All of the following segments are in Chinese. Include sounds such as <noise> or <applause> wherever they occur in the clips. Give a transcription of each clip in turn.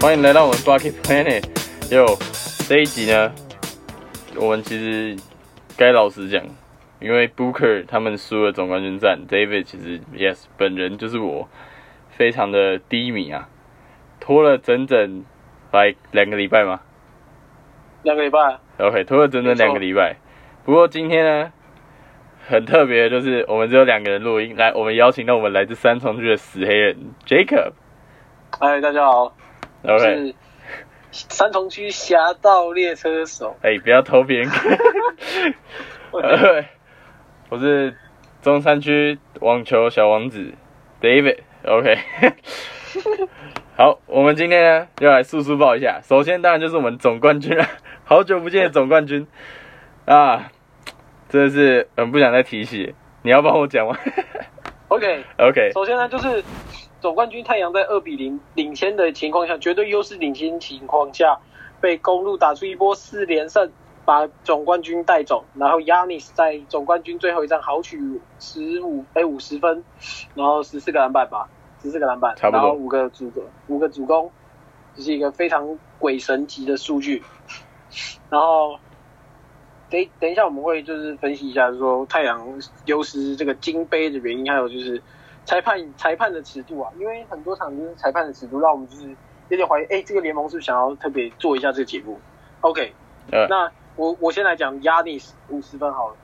欢迎来到我们 Bucket Planet。哟，这一集呢，我们其实该老实讲，因为 Booker 他们输了总冠军战，David 其实 Yes 本人就是我，非常的低迷啊，拖了整整来两个礼拜吗两个礼拜，？OK，拖了整整两个礼拜。不过今天呢，很特别，就是我们只有两个人录音，来，我们邀请到我们来自三重区的死黑人 Jacob。嗨，大家好，我 OK，是三重区侠盗猎车手。哎、不要偷别人。<laughs> <laughs> 我是中山区网球小王子 David。OK，<laughs> 好，我们今天呢要来速速报一下。首先当然就是我们总冠军了，好久不见的总冠军啊，真的是很不想再提起。你要帮我讲吗 OK，？OK，首先呢，就是总冠军太阳在二比零领先的情况下，绝对优势领先情况下，被公路打出一波四连胜，把总冠军带走。然后 Yanis 在总冠军最后一战豪取十五哎五十分，然后十四个篮板吧，十四个篮板，然后五个主攻，五个主攻，这是一个非常鬼神级的数据。然后等等一下我们会就是分析一下，就是说太阳丢失这个金杯的原因，还有就是裁判裁判的尺度啊，因为很多场就是裁判的尺度，让我们就是有点怀疑，哎，这个联盟是不是想要特别做一下这个节目？OK，呃那我我先来讲 Yanis 五十分好了。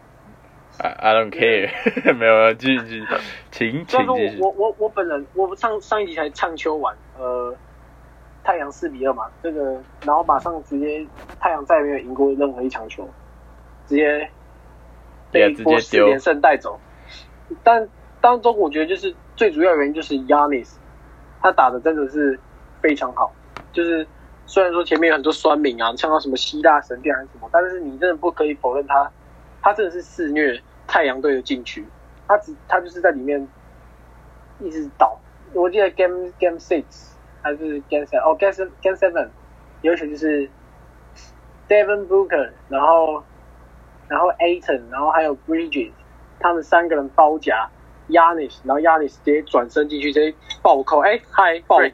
I I don't care，没有没有，继续继续，请请继续我。我我我本人我上上一集才唱秋完，呃，太阳四比二嘛，这个然后马上直接太阳再也没有赢过任何一场球，直接被波四连胜带走。但当中我觉得就是最主要原因就是 Yanis，他打的真的是非常好，就是虽然说前面有很多酸民啊，像到什么希腊神殿还是什么，但是你真的不可以否认他，他真的是肆虐太阳队的禁区，他只他就是在里面一直倒。我记得 Game Game Six 还是 Game Seven 哦 Game Game Seven 有一球就是 Devin Booker，然后然后 Aton，然后还有 Bridges，他们三个人包夹 Yanis，然后 Yanis 直接转身进去，直接暴扣，哎嗨暴，直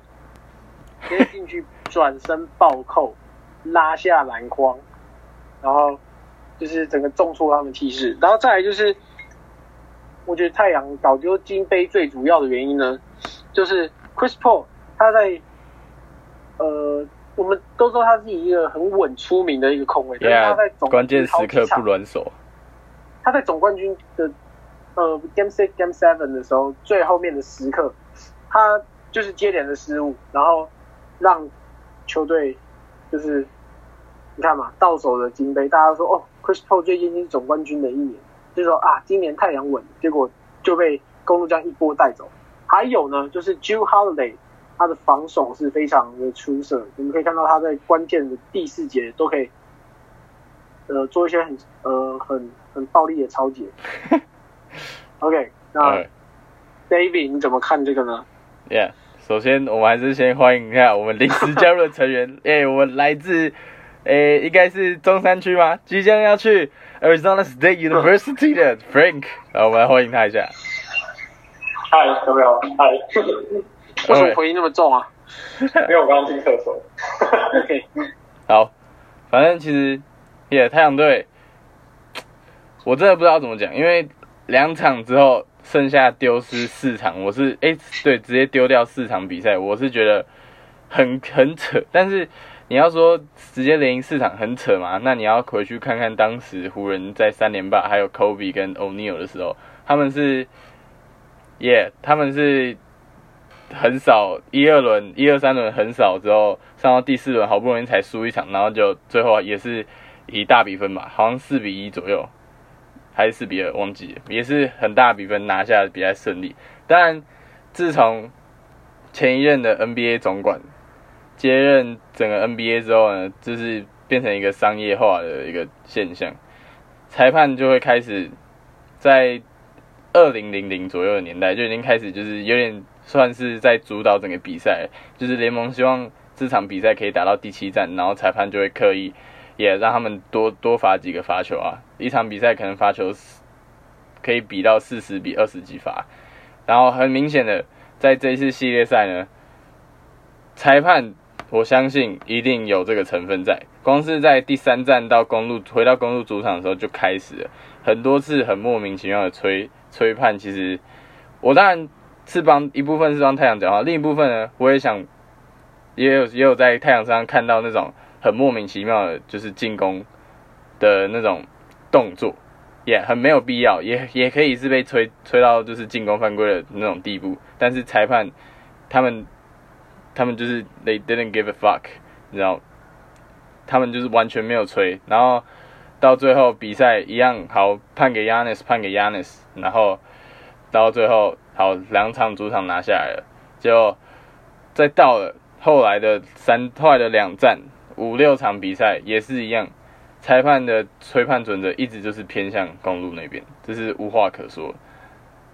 接进去转身暴扣，拉下篮筐，然后就是整个重挫他们气势，然后再来就是。我觉得太阳搞丢金杯最主要的原因呢，就是 Chris Paul 他在呃，我们都说他是一个很稳出名的一个控卫，但是他在总关键时刻不软手。他在总冠军的呃 Game Six、Game Seven 的时候，最后面的时刻，他就是接连的失误，然后让球队就是你看嘛，到手的金杯，大家说哦，Chris Paul 最近是总冠军的一年，就说啊，今年太阳稳，结果就被公路将一波带走。还有呢，就是 Jew Holiday，他的防守是非常的出色，我们可以看到他在关键的第四节都可以，呃，做一些很呃很很暴力的超级。<laughs> <laughs> OK，那嗯 David 你怎么看这个呢？Yeah，首先我们还是先欢迎一下我们临时加入的成员。<laughs> 哎、我们来自，诶、应该是中山区吗？即将要去 Arizona State University 的 Frank，好，我们来欢迎他一下。嗨，有没有？嗨，<laughs> 为什么回音那么重啊因为我刚刚进厕所。？OK，好，反正其实，也、太阳队，我真的不知道怎么讲，因为两场之后剩下丢失四场，我是哎、对，直接丢掉四场比赛，我是觉得很很扯。但是你要说直接连赢四场很扯嘛？那你要回去看看当时湖人在三连霸还有 Kobe 跟 O'Neal 的时候，他们是，耶、他们是很少一二轮、一二三轮很少之后，上到第四轮好不容易才输一场，然后就最后也是以大比分吧，好像四比一左右，还是四比二，忘记了，也是很大比分拿下比赛胜利。当然，自从前一任的 NBA 总管接任整个 NBA 之后呢，就是变成一个商业化的一个现象，裁判就会开始在二零零零左右的年代就已经开始，就是有点算是在主导整个比赛，就是联盟希望这场比赛可以打到第七战，然后裁判就会刻意也让他们多多罚几个罚球啊，一场比赛可能罚球可以比到四十比二十几罚，然后很明显的在这一次系列赛呢，裁判我相信一定有这个成分在。光是在第三站到公路回到公路主场的时候就开始了很多次很莫名其妙的吹吹判。其实我当然是帮一部分是帮太阳讲话，另一部分呢，我也想也有也有在太阳上看到那种很莫名其妙的，就是进攻的那种动作，也很没有必要，也也可以是被吹吹到就是进攻犯规的那种地步。但是裁判他们他们就是 they didn't give a fuck，你知道，他们就是完全没有吹，然后到最后比赛一样好判给 Yanis，判给 Yanis，然后到最后好两场主场拿下来了，就再到了后来的三后来的两战五六场比赛也是一样，裁判的吹判准则一直就是偏向公路那边，这是无话可说。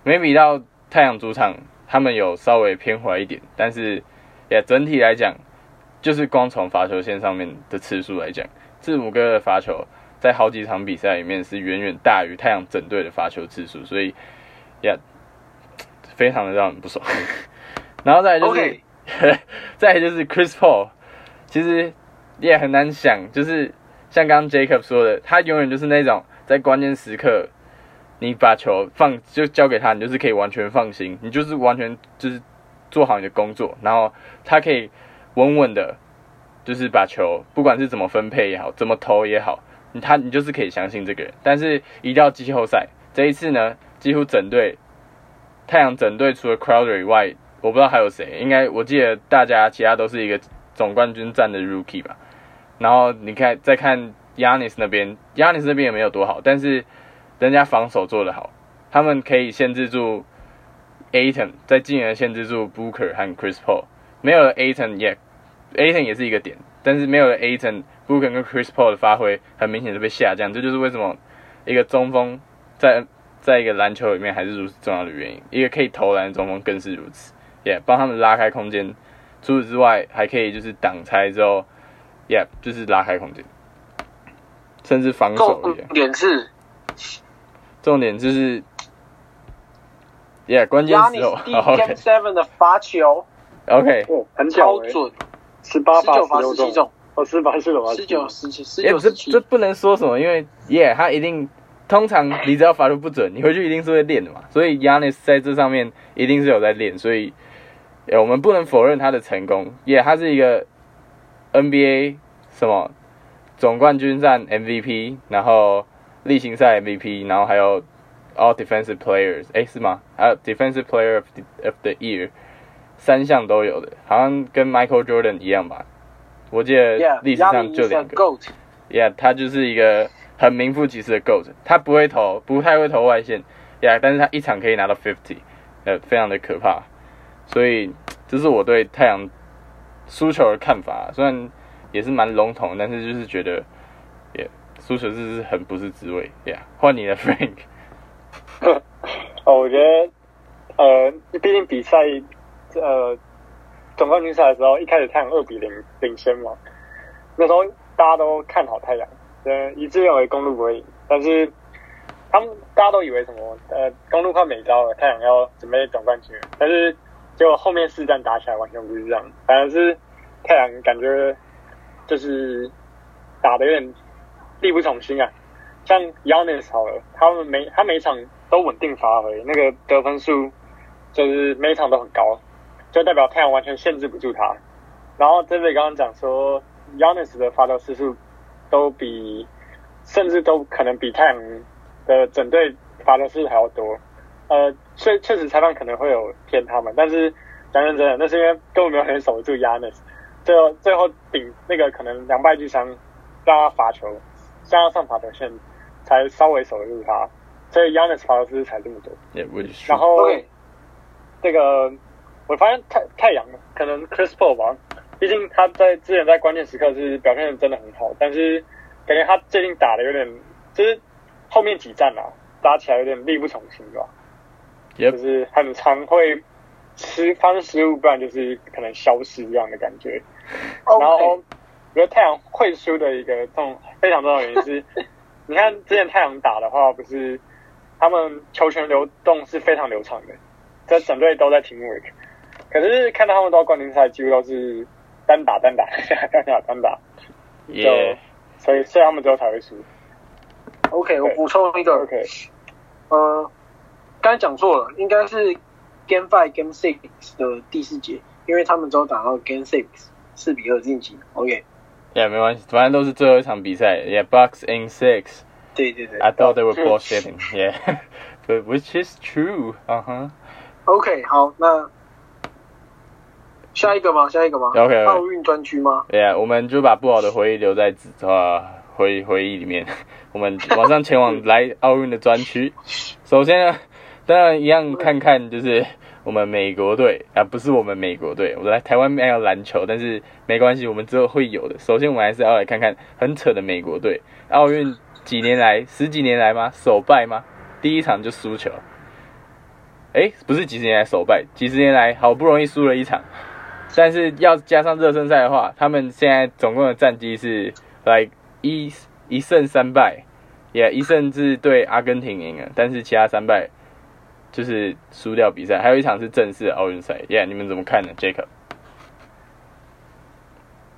每比到太阳主场，他们有稍微偏回来一点，但是也整体来讲，就是光从罚球线上面的次数来讲，字母哥的罚球在好几场比赛里面是远远大于太阳整队的罚球次数，所以也非常的让人不爽。<laughs> 然后再来就是 <laughs> 再来就是 Chris Paul，其实你也很难想，就是像刚刚 Jacob 说的，他永远就是那种在关键时刻，你把球放就交给他，你就是可以完全放心，你就是完全就是做好你的工作，然后他可以稳稳的，就是把球不管是怎么分配也好，怎么投也好，你他你就是可以相信这个人。但是一到季后赛这一次呢，几乎整队太阳整队除了 Crowder 以外，我不知道还有谁，应该我记得大家其他都是一个总冠军战的 Rookie 吧。然后你看再看 Yanis 那边，Yanis 那边也没有多好，但是人家防守做得好，他们可以限制住 Aton，再进而限制住 Booker 和 Chris Paul。没有了 Aton 也 Aton 也是一个点，但是没有了 Aton，Booker 跟 Chris Paul 的发挥很明显是被下降，这就是为什么一个中锋在在一个篮球里面还是如此重要的原因。一个可以投篮的中锋更是如此，也、帮他们拉开空间。除此之外，还可以就是挡拆之后，Yeah，就是拉开空间，甚至防守重。点是重点就是，Yeah，关键时候 Game，OK Seven 的罚球 OK，哦，很超准，十八罚十九罚十六十七中，哦，十八十六罚十九十七十也九十七这这，不能说什么，因为 Yeah，他一定通常你只要罚球不准，你回去一定是会练的嘛。所以 Yanis 在这上面一定是有在练，所以呃我们不能否认他的成功。Yeah，他是一个 NBA 什么总冠军战 MVP，然后例行赛 MVP，然后还有 All Defensive Players，哎是吗？还有 Defensive Player of the, of the Year，三项都有的，好像跟 Michael Jordan 一样吧。我记得历史上就两个。Yeah，他就是一个很名副其实的 GOAT，他不会投，不太会投外线，Yeah，但是他一场可以拿到 fifty，呃，非常的可怕。所以这是我对太阳输球的看法，虽然也是蛮笼统，但是就是觉得，Yeah，输球是是很不是滋味，Yeah，换你的 Frank，哦，我觉得，呃，毕竟比赛，呃，总冠军赛的时候，一开始太阳二比零领先嘛，那时候大家都看好太阳，呃，一致认为公路不会赢，但是他们大家都以为什么，呃，公路快没招了，太阳要准备总冠军，但是结果后面四战打起来完全不是这样，反而是太阳感觉就是打的有点力不从心啊。像 Yanis 好了，他们每他每场都稳定发挥，那个得分数就是每场都很高，就代表太阳完全限制不住他。然后这里刚刚讲说，Yanis 的发球次数都比，甚至都可能比太阳的整队罚球次数还要多。呃，确确实裁判可能会有偏他们，但是讲认真的，那是因为根本没有人守得住 Yanis，最后最后顶那个可能两败俱伤，让他罚球，让他上罚球线，才稍微守得住他，所以 Yanis 罚球才这么多。然。后这个我发现太太阳可能 Chris Paul 吧，毕竟他在之前在关键时刻是表现的真的很好，但是感觉他最近打的有点，就是后面几战啊，打起来有点力不从心吧，就 Yep，是很常会吃发生失误，不然就是可能消失这样的感觉。然后我觉得太阳会输的一个重非常重要的原因是，<laughs> 你看之前太阳打的话，不是他们球权流动是非常流畅的，这整队都在 teamwork。可是看到他们到冠军赛，几乎都是单打单打单打单打，耶，所以所以他们最后才会输。OK，我补充一个，OK，呃，刚才讲错了，应该是 Game Five Game Six 的第四节，因为他们都打到 Game Six 四比二晋级。OK，也没关系，反正都是最后一场比赛。Yeah，Bucks in six。对对对 I thought they were bullshitting. Yeah, but which is true. Uh huh.，OK，好，那下一个吗？下一个吗 OK，OK 奥运专区吗？Yeah，我们就把不好的回忆留在纸啊回回忆里面。我们马上前往来奥运的专区。首先呢，当然一样看看就是我们美国队啊，不是我们美国队，我来台湾没有篮球，但是没关系，我们之后会有的。首先我们还是要来看看很扯的美国队，奥运几年来十几年来吗？首败吗？第一场就输球。诶，不是几十年来首败，几十年来好不容易输了一场，但是要加上热身赛的话，他们现在总共的战绩是来一一胜三败，也、一胜是对阿根廷赢了，但是其他三败就是输掉比赛，还有一场是正式奥运赛。耶、你们怎么看呢，Jacob？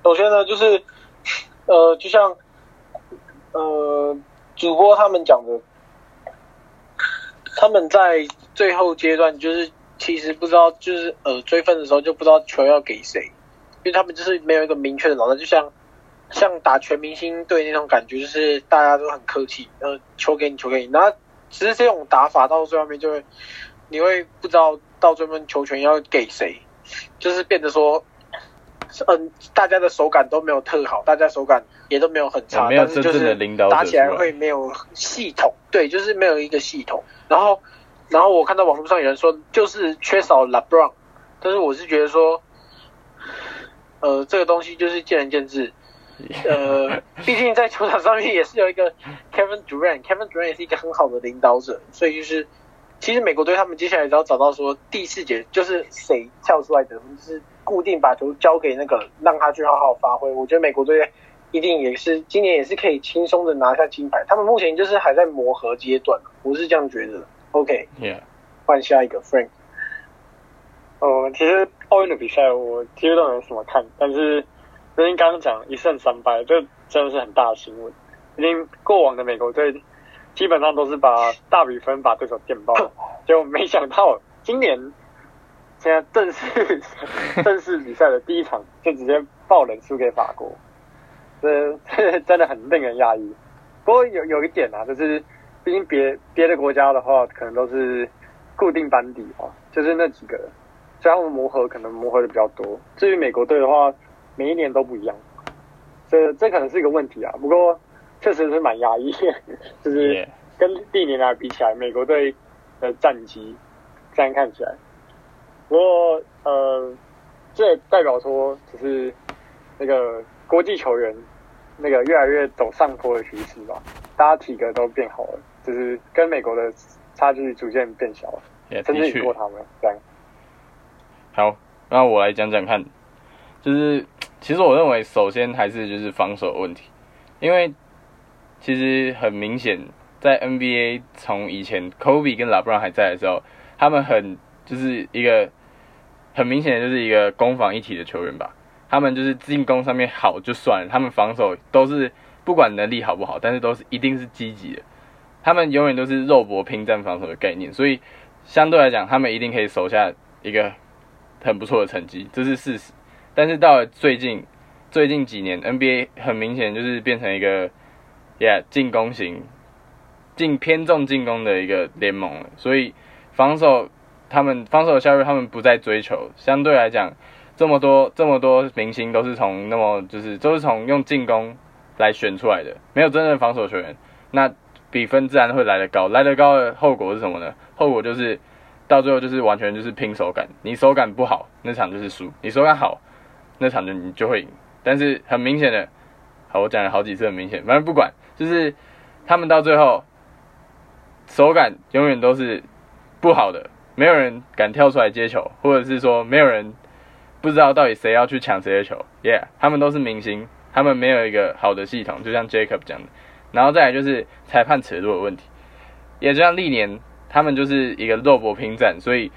首先呢，就是呃，就像呃主播他们讲的，他们在最后阶段就是其实不知道，就是呃追分的时候就不知道球要给谁，因为他们就是没有一个明确的老大，就像像打全明星队那种感觉，就是大家都很客气，呃，球给你，球给你，然后只是这种打法到最后面就会，你会不知道到最后面球权要给谁，就是变得说。嗯，大家的手感都没有特好，大家手感也都没有很差，没有但是就真正的是领导打起来会没有系统，对，就是没有一个系统。然后，然后我看到网络上有人说，就是缺少 LeBron，但是我是觉得说，呃，这个东西就是见仁见智。<laughs> 呃，毕竟在球场上面也是有一个 Kevin Durant，Kevin Durant 也是一个很好的领导者，所以就是，其实美国队他们接下来只要找到说第四节就是谁跳出来得分，就是固定把球交给那个让他去好好发挥。我觉得美国队一定也是今年也是可以轻松的拿下金牌。他们目前就是还在磨合阶段，我是这样觉得。OK，Yeah，换下一个 Frank。呃，其实奥运的比赛我其实都没什么看，但是最近刚刚讲一胜三败，这真的是很大的新闻。因为过往的美国队基本上都是把大比分把对手电爆，就没想到今年现在正式正式比赛的第一场就直接爆冷输给法国，<laughs> 这这真的很令人讶异。不过有有一点啊，就是毕竟别别的国家的话，可能都是固定班底啊，就是那几个人。所以他们磨合可能磨合的比较多。至于美国队的话，每一年都不一样，这这可能是一个问题啊。不过确实是蛮压抑，<laughs> 就是跟历年来比起来，美国队的战绩这样看起来，不过呃，这也代表说就是那个国际球员那个越来越走上坡的趋势吧，大家体格都变好了，就是跟美国的差距逐渐变小了甚的确。至赢过他们这样。好，那我来讲讲看，就是其实我认为首先还是就是防守问题，因为其实很明显，在 NBA 从以前 Kobe 跟 LeBron 还在的时候，他们很就是一个很明显的就是一个攻防一体的球员吧。他们就是进攻上面好就算了，他们防守都是不管能力好不好，但是都是一定是积极的。他们永远都是肉搏拼战防守的概念，所以相对来讲，他们一定可以守下一个很不错的成绩，这是事实。但是到了最近最近几年，NBA 很明显就是变成一个，yeah 进攻型、进偏重进攻的一个联盟了。所以防守他们防守效率他们不再追求，相对来讲，这么多这么多明星都是从那么就是都是从用进攻来选出来的，没有真正的防守球员，那比分自然会来得高。来得高的后果是什么呢？后果就是到最后就是完全就是拼手感，你手感不好，那场就是输；你手感好，那场就你就会赢。但是很明显的，好，我讲了好几次很明显，反正不管，就是他们到最后手感永远都是不好的，没有人敢跳出来接球，或者是说没有人不知道到底谁要去抢谁的球。Yeah，他们都是明星，他们没有一个好的系统，就像 Jacob 讲的。然后再来就是裁判尺度的问题，也就像历年他们就是一个肉搏拼战，所以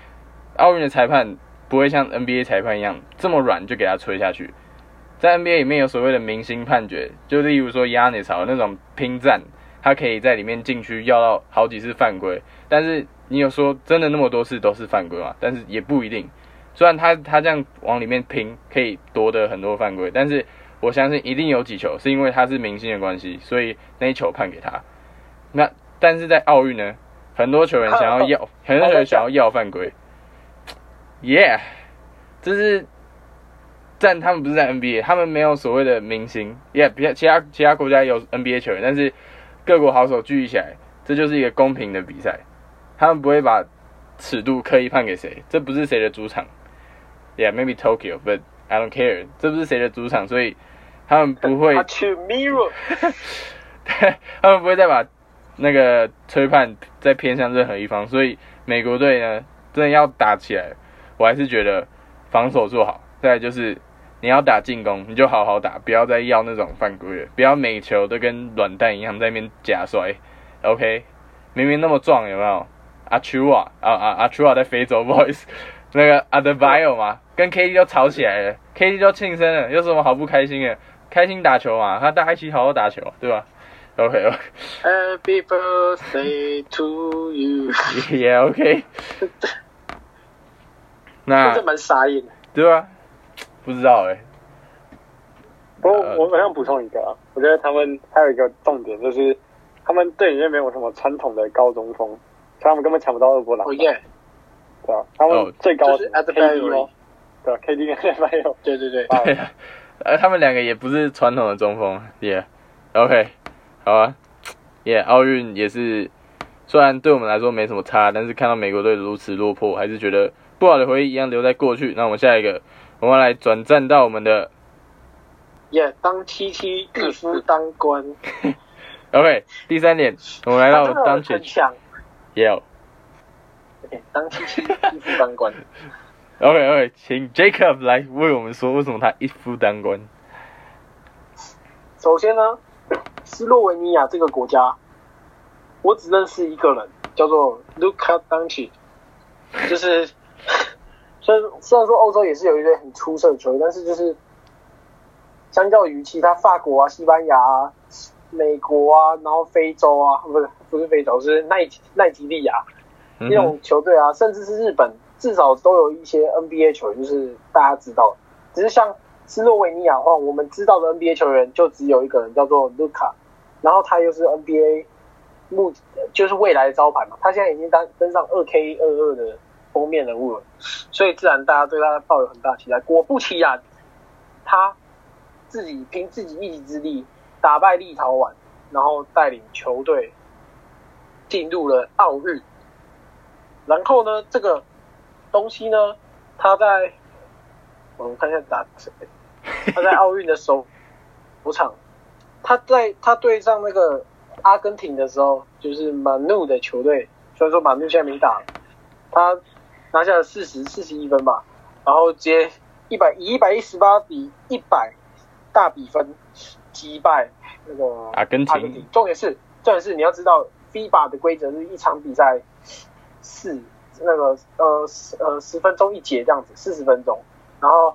奥运的裁判不会像 NBA 裁判一样这么软就给他吹下去。在 NBA 里面有所谓的明星判决，就例如说 Yanis 好那种拼战，他可以在里面禁区要到好几次犯规，但是你有说真的那么多次都是犯规吗？但是也不一定。虽然他他这样往里面拼可以夺得很多犯规，但是我相信一定有几球是因为他是明星的关系，所以那一球判给他。那但是在奥运呢，很多球员想要要，<laughs> 很多球员想要要犯规，Yeah，这是。但他们不是在 NBA，他们没有所谓的明星，Yeah，比其他其他国家有 NBA 球员，但是各国好手聚集起来，这就是一个公平的比赛，他们不会把尺度刻意判给谁，这不是谁的主场，Yeah，maybe Tokyo，but I don't care，这不是谁的主场，所以他们不会 <laughs> <laughs> 他们不会再把那个吹判再偏向任何一方，所以美国队呢，真的要打起来，我还是觉得防守做好，再就是。你要打进攻，你就好好打，不要再要那种犯规了。不要每球都跟软蛋一样在那边假摔。OK，明明那么壮，有没有？阿丘啊，啊啊阿丘啊，在非洲，<laughs> 不好意思，那个阿德巴尔嘛，跟 KD 都吵起来了，KD 都庆生了，有什么好不开心的？开心打球嘛，他大家一起好好打球，对吧？OK OK。Happy birthday to you。<laughs> Yeah OK。<laughs> 那这蛮傻眼的，对啊？不知道哎，不过我我想补充一个啊，我觉得他们还有一个重点就是，他们队里面没有什么传统的高中锋，他们根本抢不到二波狼。哦耶，对啊，他们最高是 KD 吗？对，KD 跟 d 有。对对对。对，<laughs> 呃，他们两个也不是传统的中锋，耶。OK，好啊，耶，奥运也是，虽然对我们来说没什么差，但是看到美国队如此落魄，还是觉得不好的回忆一样留在过去。那我们下一个。我们来转战到我们的，耶，当七七一夫当关。<laughs> OK，第三点，我们来到当全强。有。OK，当七七一夫当关。<laughs> OK OK，请 Jacob 来为我们说为什么他一夫当关。首先呢，斯洛文尼亚这个国家，我只认识一个人，叫做 Luka Doncic，就是。<laughs> 虽然虽然说欧洲也是有一堆很出色的球队，但是就是相较于其他法国啊、西班牙啊、美国啊，然后非洲啊，不是不是非洲，是奈奈及利亚那种球队啊，甚至是日本，至少都有一些 NBA 球员，就是大家知道。只是像斯洛维尼亚的话，我们知道的 NBA 球员就只有一个人，叫做卢卡，然后他又是 NBA 目就是未来的招牌嘛，他现在已经登登上二 K 二二的。封面人物了，所以自然大家对他抱有很大期待。果不其然，他自己凭自己一己之力打败立陶宛，然后带领球队进入了奥运。然后呢，这个东西呢，他在我们看一下打谁？他在 <laughs> 奥运的首主场，他在他对上那个阿根廷的时候，就是马努的球队。虽然说马努现在没打，他。拿下了四十四十一分吧，然后接一百以一百一十八比一百大比分击败那个阿根廷。重点是重点是你要知道，FIBA 的规则是一场比赛四那个呃呃十分钟一节这样子，四十分钟，然后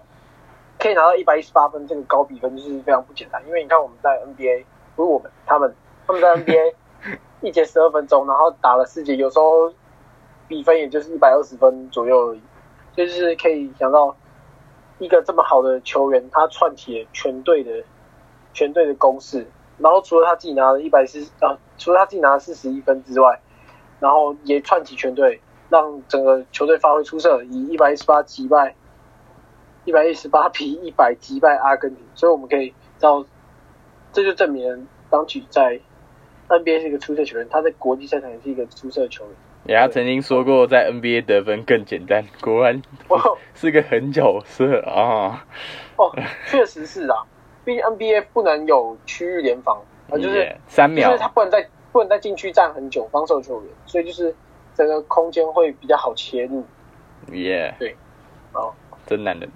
可以拿到一百一十八分这个高比分就是非常不简单。因为你看我们在 NBA 不是我们他们他们在 NBA <laughs> 一节十二分钟，然后打了四节，有时候。比分也就是一百二十分左右而已，就是可以想到一个这么好的球员，他串起了全队的全队的攻势。然后除了他自己拿了一百四啊，除了他自己拿了四十一分之外，然后也串起全队，让整个球队发挥出色，以一百一十八击败一百一十八比一百击败阿根廷。所以我们可以知道，这就证明当曲在 NBA 是一个出色球员，他在国际赛场也是一个出色的球员。他曾经说过，在 NBA 得分更简单，果然是个狠角色啊！哦，确实是啊，毕竟 NBA 不能有区域联防啊，就是三秒，就是他不能在不能在禁区站很久，防守球员，所以就是整个空间会比较好切入。耶，对，哦，真男人。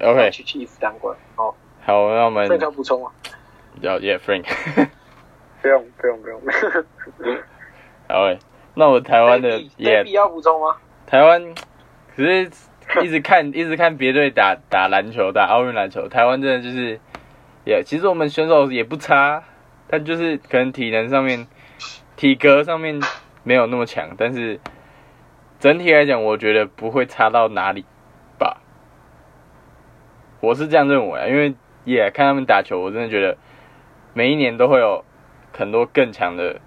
OK，去去负担过哦。好，那我们 Frank 要补充吗？要，Yeah，Frank。<laughs> 不用，不用，不用。<laughs> 好诶。那我台湾的也必要补充吗？台湾可是一直看 <laughs> 一直看别队打打篮球，打奥运篮球，台湾真的就是，也其实我们选手也不差，但就是可能体能上面、体格上面没有那么强，但是整体来讲，我觉得不会差到哪里吧。我是这样认为啊，因为也、看他们打球，我真的觉得每一年都会有很多更强的。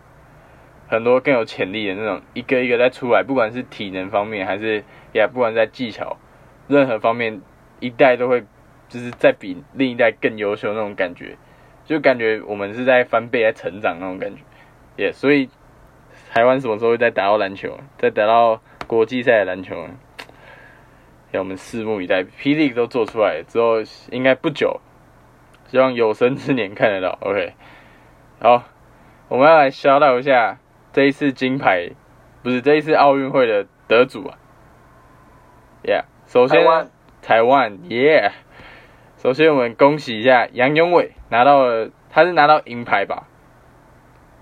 很多更有潜力的那种，一个一个在出来，不管是体能方面，还是也不管在技巧，任何方面，一代都会就是在比另一代更优秀那种感觉，就感觉我们是在翻倍在成长那种感觉，也、所以台湾什么时候会再打到篮球，再打到国际赛的篮球？让我们拭目以待。霹雳都做出来之后，应该不久，希望有生之年看得到。OK，好，我们要来 shout out 一下。这一次金牌不是这一次奥运会的得主啊，Yeah，首先台湾。台湾，Yeah，首先我们恭喜一下杨永伟拿到了，他是拿到银牌吧，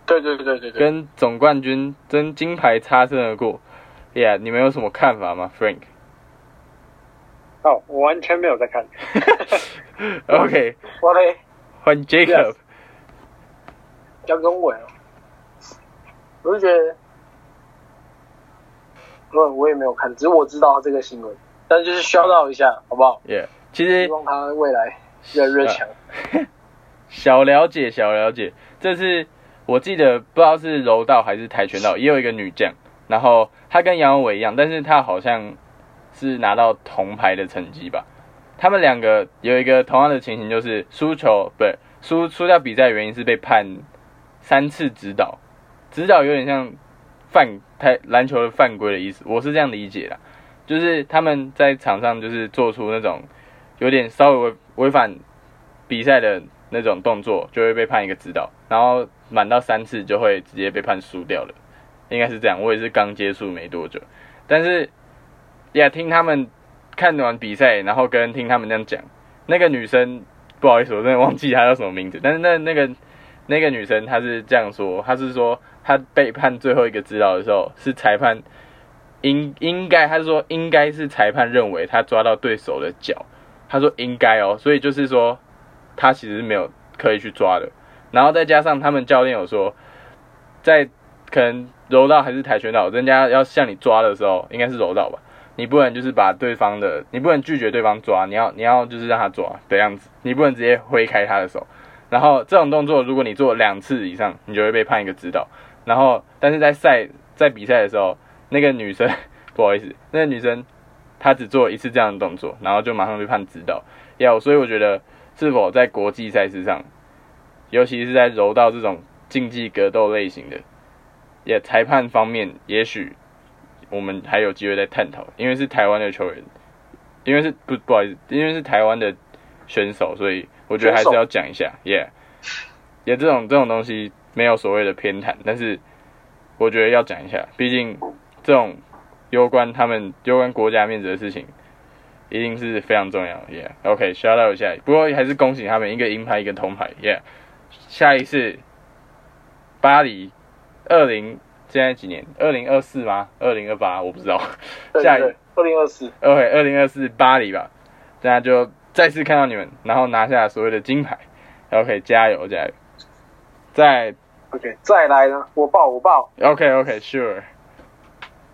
对对对对对，跟总冠军争金牌擦身而过，Yeah，你们有什么看法吗，Frank？哦，我完全没有在看。<laughs> OK，<laughs> 我嘞，换 Jacob，杨永伟哦，我就觉得，我我也没有看，只是我知道这个新闻，但就是需要到一下，好不好？Yeah，其实希望他未来越来越强。<laughs> 小了解，小了解。这是我记得不知道是柔道还是跆拳道，也有一个女将，然后她跟杨永伟一样，但是她好像是拿到铜牌的成绩吧。他们两个有一个同样的情形，就是输球不是输输掉比赛的原因是被判三次指导，指导有点像犯太篮球的犯规的意思，我是这样理解的，就是他们在场上就是做出那种有点稍微违违反比赛的那种动作，就会被判一个指导，然后满到三次就会直接被判输掉了，应该是这样。我也是刚接触没多久，但是呀，听他们看完比赛，然后跟听他们这样讲，那个女生不好意思，我真的忘记她叫什么名字，但是那那个那个女生她是这样说，她是说他被判最后一个指导的时候，是裁判应应该，他说应该是裁判认为他抓到对手的脚，他说应该哦，所以就是说他其实没有刻意去抓的，然后再加上他们教练有说，在可能柔道还是跆拳道，人家要向你抓的时候，应该是柔道吧。你不能就是把对方的，你不能拒绝对方抓，你要你要就是让他抓的样子，你不能直接挥开他的手。然后这种动作，如果你做两次以上，你就会被判一个指导。然后，但是在赛在比赛的时候，那个女生 <laughs> 不好意思，那个女生她只做一次这样的动作，然后就马上被判指导。要所以我觉得，是否在国际赛事上，尤其是在柔道这种竞技格斗类型的，也裁判方面，也许。我们还有机会再探讨，因为是台湾的球员，因为是不不好意思，因为是台湾的选手，所以我觉得还是要讲一下，Yeah，也这种这种东西 <laughs> 没有所谓的偏袒，但是我觉得要讲一下，毕竟这种攸关他们攸关国家面子的事情，一定是非常重要，Yeah，OK，shout out 一下，不过还是恭喜他们一个银牌一个铜牌，Yeah，下一次巴黎二零。现在几年？二零二四吗？二零二八？我不知道。下一二零二四。OK，二零二四巴黎吧，大家就再次看到你们，然后拿下所谓的金牌。OK，加油加油！再 OK，再来呢？我报我报。OK OK，Sure。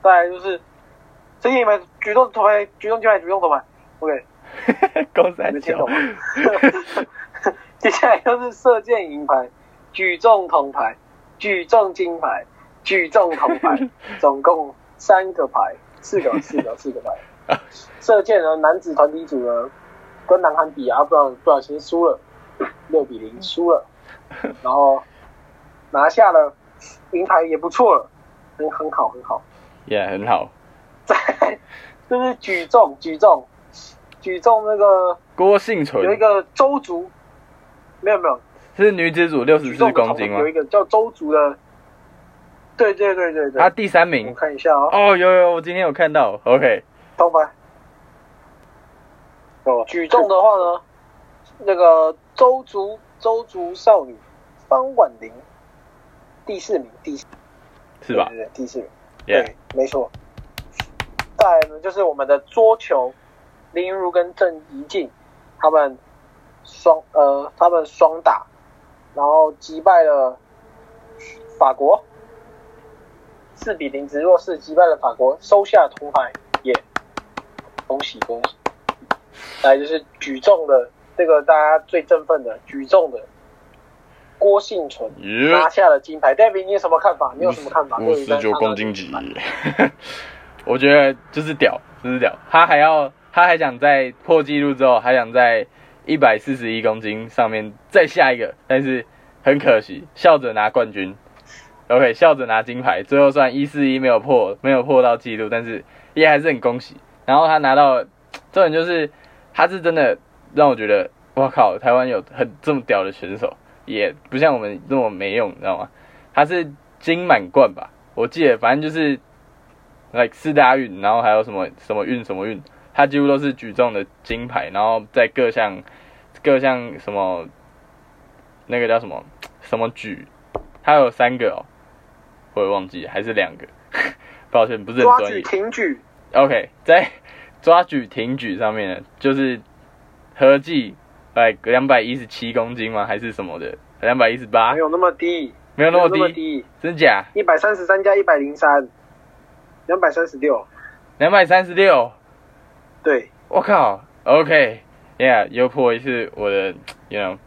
再来就是这一枚举重铜牌，举重金牌，举重铜牌。OK。高三角。听懂吗？<laughs> 接下来就是射箭银牌、举重铜牌、举重金牌。举重铜牌，<laughs> 总共三个牌，四个，四个，<laughs> 四个牌。射箭呢，男子团体组呢，跟南韩比啊，不小不小心输了，六比零输了，然后拿下了银牌，也不错了，很很好，很好。也、yeah, 很好。在就是举重，举重，举重那个郭幸存有一个周族，没有没有，是女子组六十四公斤吗？有一个叫周族的。对对对对对，他第三名，我看一下哦。哦，有有，我今天有看到。OK，铜牌。哦，举重的话呢，那个周族周族少女方婉玲，第四名，第四是吧？对对对，第四名。对，没错。再来呢，就是我们的桌球，林云如跟郑怡静，他们双呃他们双打，然后击败了法国，四比零直落四击败了法国，收下铜牌，耶、恭喜恭喜！来就是举重的这个大家最振奋的举重的郭幸存耶拿下了金牌。David，你有什么看法？你有什么看法？五十九公斤级，<laughs> 我觉得就是屌，就是屌。他还要，他还想在破纪录之后，还想在一百四十一公斤上面再下一个，但是很可惜，笑着拿冠军。OK，笑着拿金牌，最后算一四一没有破，没有破到纪录，但是也还是很恭喜。然后他拿到，重点就是他是真的让我觉得，哇靠，台湾有很这么屌的选手，也不像我们这么没用，你知道吗？他是金满贯吧，我记得反正就是，like 四大运，然后还有什么什么运什么运，他几乎都是举重的金牌，然后在各项各项什么那个叫什么什么举，他有三个哦，我也忘记还是两个，<laughs> 抱歉不是很抓举、专业。挺举，OK，在抓举、挺举上面呢，就是合计来两百一十七公斤吗？还是什么的？两百一十八？没，有那么低，没有那么低，低，真假？一百三十三加一百零三，两百三十六，两百三十六，对，我靠，OK，Yeah，、又破一次我的，You know，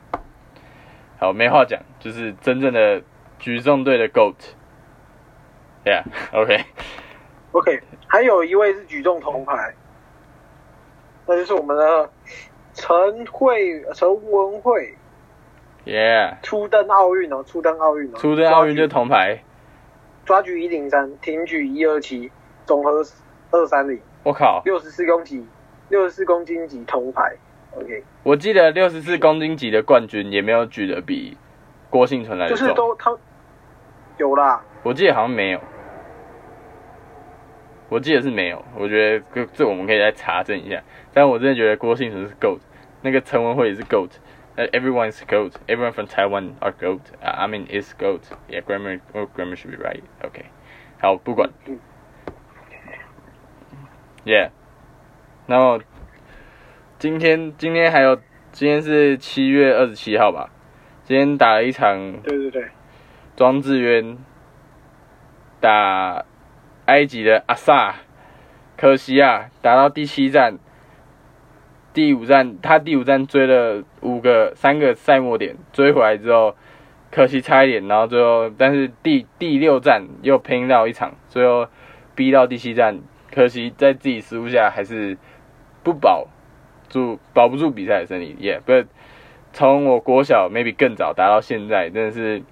好，没话讲，就是真正的举重队的 GOAT，Yeah，OK，、OK，还有一位是举重铜牌，那就是我们的陈慧陈文慧，Yeah，初登奥运哦，初登奥运哦，初登奥运就铜牌，抓举一零三，挺举一二七，总和二三零，我靠，六十四公斤，六十四公斤级铜牌，OK，我记得六十四公斤级的冠军也没有举得比郭幸存来的就是，都他有啦，我记得好像没有，我记得是没有，我觉得这这我们可以再查证一下。但我真的觉得郭幸存是 GOAT，那个陈文慧也是 GOAT，呃，everyone is GOAT，everyone from Taiwan are GOAT，I mean is GOAT，yeah grammar oh, grammar should be right，OK，、好不管嗯，yeah，然后今天今天还有今天是七月二十七号吧，今天打了一场对对对，庄智渊打埃及的阿萨，可惜啊，打到第七站，第五站他第五站追了五个三个赛末点，追回来之后，可惜差一点，然后最后但是第第六站又拼到一场，最后逼到第七站，可惜在自己失误下还是不保住保不住比赛的胜利，也、不是从我国小 maybe 更早打到现在，真的是。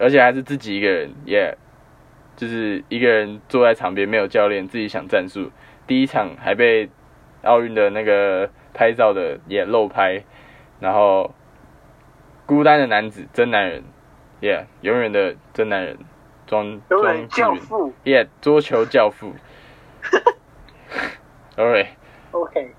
而且还是自己一个人，也、就是一个人坐在场边，没有教练，自己想战术。第一场还被奥运的那个拍照的也漏拍，然后孤单的男子真男人，，Yeah，、永远的真男人，庄永远庄智教父也、桌球教父。<laughs> OK，，OK，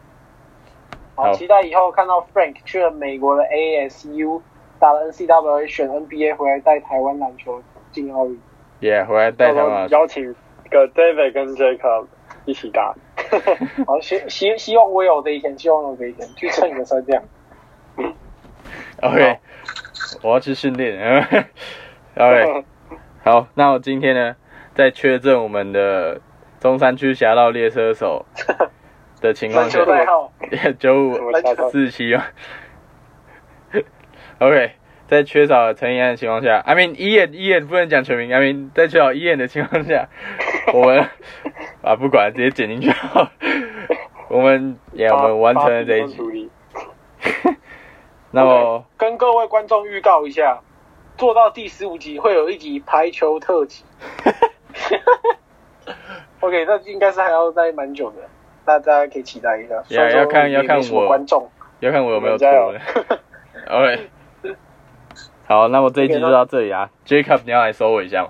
好好，期待以后看到 Frank 去了美国的 ASU 打了 NCWA 选 NBA 回来带台湾篮球进奥运。，Yeah，、回来带到时候他们。邀请个 David 跟 Jacob 一起打。<laughs> 好，希希希望我有这一天，希望有这一天去蹭个身这样。<laughs> OK，我要去训练。<laughs> OK，好，那我今天呢，在确认我们的中山区侠盗猎车手的情况下九五四七啊。OK，在缺少陈怡安的情况下，I mean 一眼一眼不能讲全名，I mean 在缺少一眼的情况下，<laughs> 我们啊不管直接剪进去好，<laughs> 我们也我们完成了这一集。处理。<laughs> 那么跟各位观众预告一下，做到第十五集会有一集排球特辑。OK，那应该是还要待蛮久的，那大家可以期待一下。要看要看我观众。要看我有没有加油脱了。OK，好，那么这一集就到这里啊。Jacob，你要来收尾一下吗？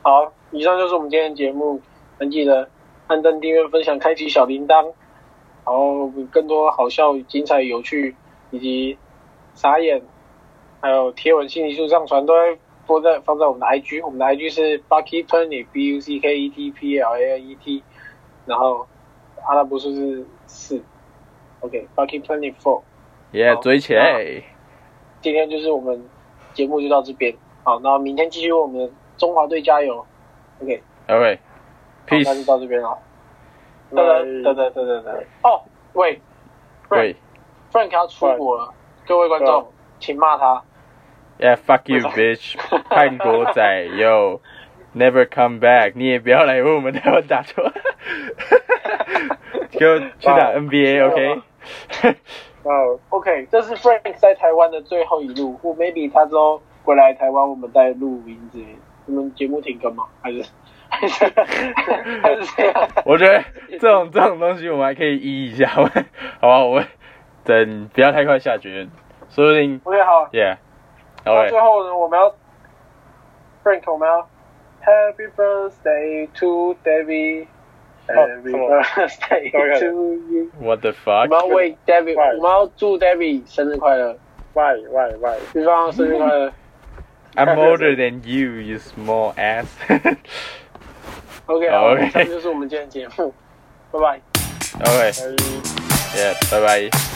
好，以上就是我们今天的节目，还记得按赞、订阅、分享、开启小铃铛，然后更多好笑、精彩、有趣以及傻眼，还有贴文、信息素上传都会播在放在我们的 IG，我们的 IG 是 Bucky Planet B U C K E T P L A N E T，然后阿拉伯数字四，OK，Lucky Twenty Four。耶、好追起来！今天就是我们节目就到这边，好，那明天继续为我们的中华队加油，OK，OK，好那就。到这边了。哦，喂喂，Frank 要出国了，各位观众，请骂他。，Yeah fuck you bitch，叛国仔，<laughs> Yo。Never come back，你也不要来为我们台湾打球，<laughs> 给我去打 NBA，OK？、哦，OK，这是 Frank 在台湾的最后一路，或 maybe 他之后回来台湾，我们再录音之类的。你们节目停更吗？还是 <laughs> 还是还是这样？我觉得这种这种东西我们还可以依一下，<laughs> 好吧？我们等不要太快下决论，说不定 OK 好，，Yeah，那 OK，最后呢，我们要 Frank 我们要 Happy birthday to David。Happy 什么 birthday 什么 to you！ What the 我 fuck？们要为 David， Why？我们要祝 David 生日快乐，喂喂喂，对方生日快乐。 I'm older than you, you small ass 。 <laughs> OK，好， OK 以上就是我们今天的节目，拜拜。 OK，哎。 Yeah，拜拜。 <laughs>